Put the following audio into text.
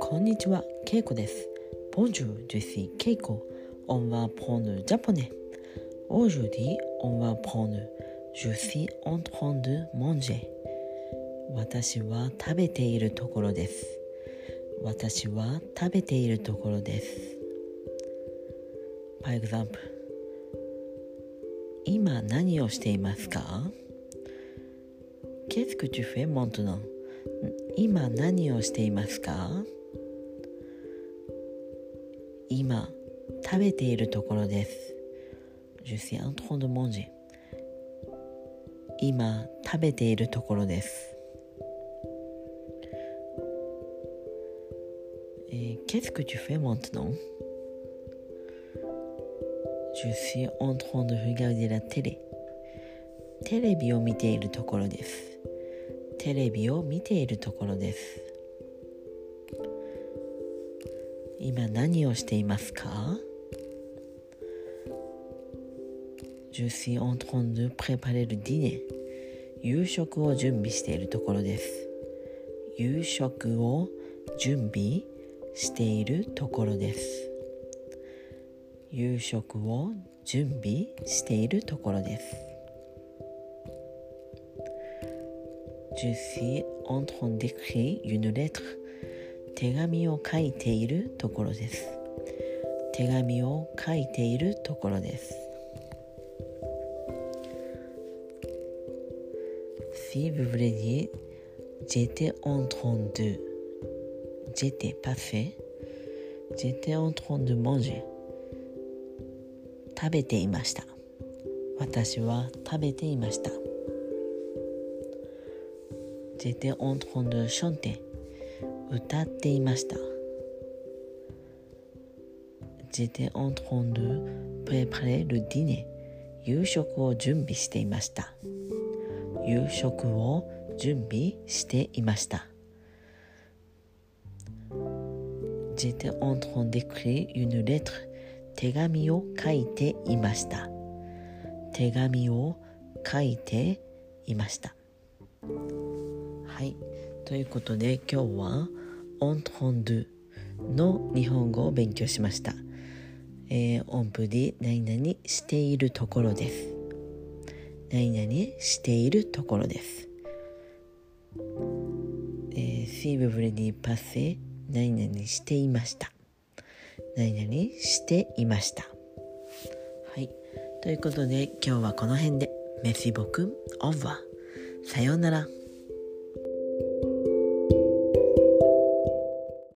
こんにちは、けいこです。 Bonjour, je suis けいこ。 On va parler japonais. Aujourd'hui, on va apprendre. Je suis en train de manger.私は食べているところです。私は食べているところです。 Par exemple.今何をしていますか？Qu'est-ce que tu fais maintenant? 今何をしていますか今食べているところです。Je suis en train de manger. 今食べているところです。えー、Qu'est-ce que tu fais maintenant? Je suis en train de regarder la télé. テレビを見ているところです。テレビを見ているところです。今何をしていますか？Je suis en train de préparer le dîner. 夕食を準備しているところです。夕食を準備しているところです。夕食を準備しているところです。Je suis en train d'écrire une lettre. 手紙を書いているところです。手紙を書いているところです。Si vous voulez dire j'étais en train de j'étais pas fait j'étais en train de manger 食べていました私は食べていました J'étais en train de chanter 歌っていました J'étais en train de préparer le dîner 夕食を準備していました夕食を準備していました J'étais en train d'écrire une lettre 手紙を書いていました手紙を書いていましたはいということで今日は「オントロンドゥ」の日本語を勉強しましたえー、音符で何々しているところです何々しているところです。えー、シーブブレディパセ何々していました。何々していました。はい。ということで今日はこの辺でメシボクオーバー。さようなら。